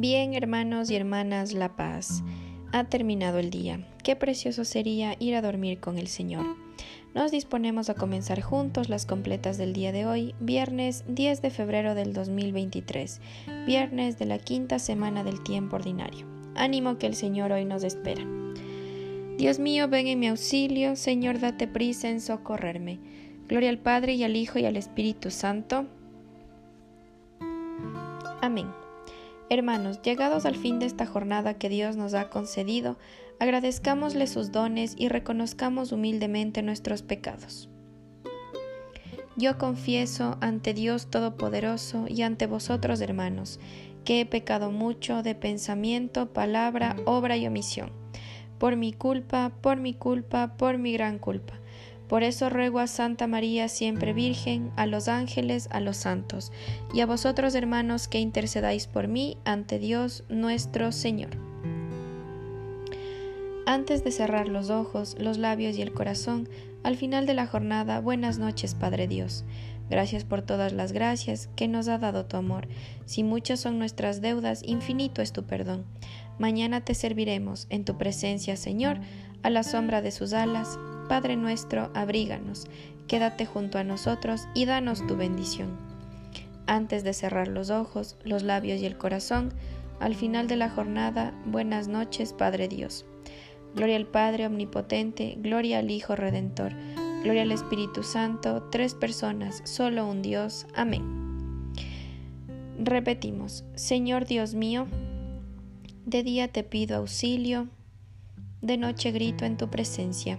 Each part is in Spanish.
Bien, hermanos y hermanas, la paz. Ha terminado el día. Qué precioso sería ir a dormir con el Señor. Nos disponemos a comenzar juntos las completas del día de hoy, viernes 10 de febrero del 2023, viernes de la quinta semana del tiempo ordinario. Ánimo que el Señor hoy nos espera. Dios mío, ven en mi auxilio, Señor, date prisa en socorrerme. Gloria al Padre y al Hijo y al Espíritu Santo. Amén. Hermanos, llegados al fin de esta jornada que Dios nos ha concedido, agradezcámosle sus dones y reconozcamos humildemente nuestros pecados. Yo confieso ante Dios Todopoderoso y ante vosotros, hermanos, que he pecado mucho de pensamiento, palabra, obra y omisión, por mi culpa, por mi culpa, por mi gran culpa. Por eso ruego a Santa María, siempre Virgen, a los ángeles, a los santos, y a vosotros hermanos que intercedáis por mí ante Dios nuestro Señor. Antes de cerrar los ojos, los labios y el corazón, al final de la jornada, buenas noches, Padre Dios. Gracias por todas las gracias que nos ha dado tu amor. Si muchas son nuestras deudas, infinito es tu perdón. Mañana te serviremos en tu presencia, Señor, a la sombra de sus alas Padre nuestro, abríganos, quédate junto a nosotros y danos tu bendición. Antes de cerrar los ojos, los labios y el corazón, al final de la jornada, buenas noches, Padre Dios. Gloria al Padre Omnipotente, gloria al Hijo Redentor, gloria al Espíritu Santo, tres personas, solo un Dios. Amén. Repetimos, Señor Dios mío, de día te pido auxilio, de noche grito en tu presencia.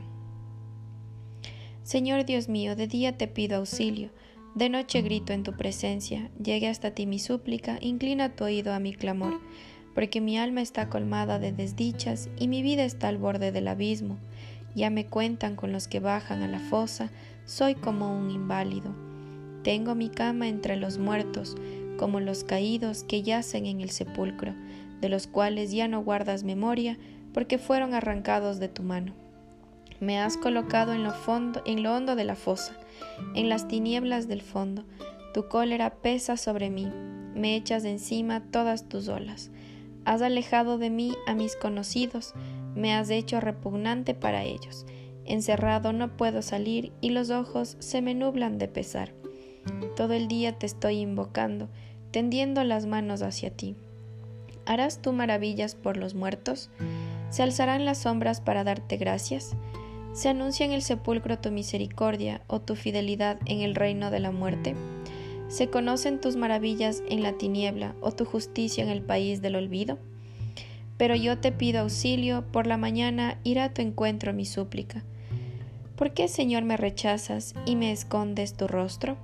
Señor Dios mío, de día te pido auxilio, de noche grito en tu presencia, llegue hasta ti mi súplica, inclina tu oído a mi clamor, porque mi alma está colmada de desdichas y mi vida está al borde del abismo. Ya me cuentan con los que bajan a la fosa, soy como un inválido. Tengo mi cama entre los muertos, como los caídos que yacen en el sepulcro, de los cuales ya no guardas memoria, porque fueron arrancados de tu mano. Me has colocado en lo, fondo, en lo hondo de la fosa, en las tinieblas del fondo. Tu cólera pesa sobre mí, me echas de encima todas tus olas. Has alejado de mí a mis conocidos, me has hecho repugnante para ellos. Encerrado no puedo salir y los ojos se me nublan de pesar. Todo el día te estoy invocando, tendiendo las manos hacia ti. ¿Harás tú maravillas por los muertos? ¿Se alzarán las sombras para darte gracias? ¿Se anuncia en el sepulcro tu misericordia o tu fidelidad en el reino de la muerte? ¿Se conocen tus maravillas en la tiniebla o tu justicia en el país del olvido? Pero yo te pido auxilio, por la mañana irá a tu encuentro mi súplica. ¿Por qué, Señor, me rechazas y me escondes tu rostro?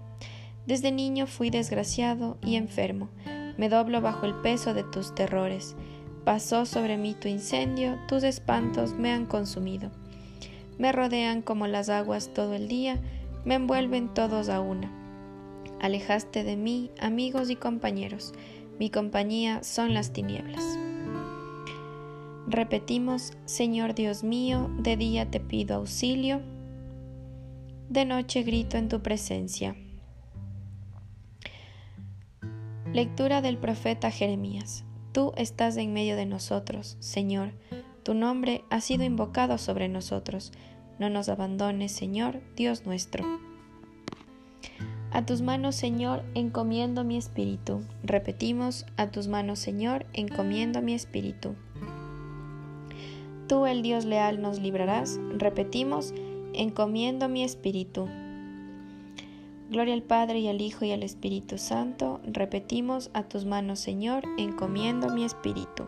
Desde niño fui desgraciado y enfermo, me doblo bajo el peso de tus terrores. Pasó sobre mí tu incendio, tus espantos me han consumido. Me rodean como las aguas todo el día, me envuelven todos a una. Alejaste de mí, amigos y compañeros, mi compañía son las tinieblas. Repetimos, Señor Dios mío, de día te pido auxilio, de noche grito en tu presencia. Lectura del profeta Jeremías. Tú estás en medio de nosotros, Señor, tu nombre ha sido invocado sobre nosotros. No nos abandones, Señor, Dios nuestro. A tus manos, Señor, encomiendo mi espíritu. Repetimos, a tus manos, Señor, encomiendo mi espíritu. Tú, el Dios leal, nos librarás. Repetimos, encomiendo mi espíritu. Gloria al Padre y al Hijo y al Espíritu Santo. Repetimos, a tus manos, Señor, encomiendo mi espíritu.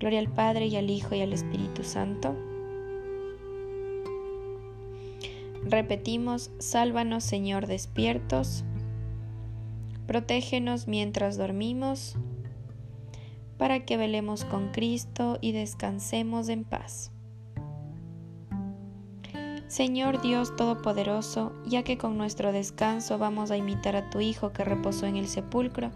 Gloria al Padre y al Hijo y al Espíritu Santo. Repetimos, sálvanos Señor despiertos, protégenos mientras dormimos, para que velemos con Cristo y descansemos en paz. Señor Dios Todopoderoso, ya que con nuestro descanso vamos a imitar a tu Hijo que reposó en el sepulcro,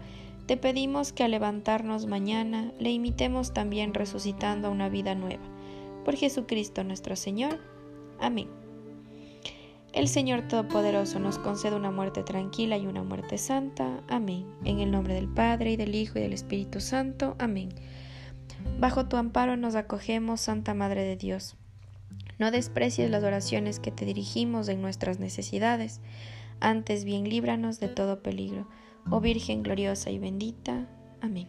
te pedimos que al levantarnos mañana le imitemos también resucitando a una vida nueva. Por Jesucristo nuestro Señor. Amén. El Señor Todopoderoso nos concede una muerte tranquila y una muerte santa. Amén. En el nombre del Padre y del Hijo y del Espíritu Santo. Amén. Bajo tu amparo nos acogemos, Santa Madre de Dios. No desprecies las oraciones que te dirigimos en nuestras necesidades, antes bien líbranos de todo peligro. Oh Virgen gloriosa y bendita. Amén.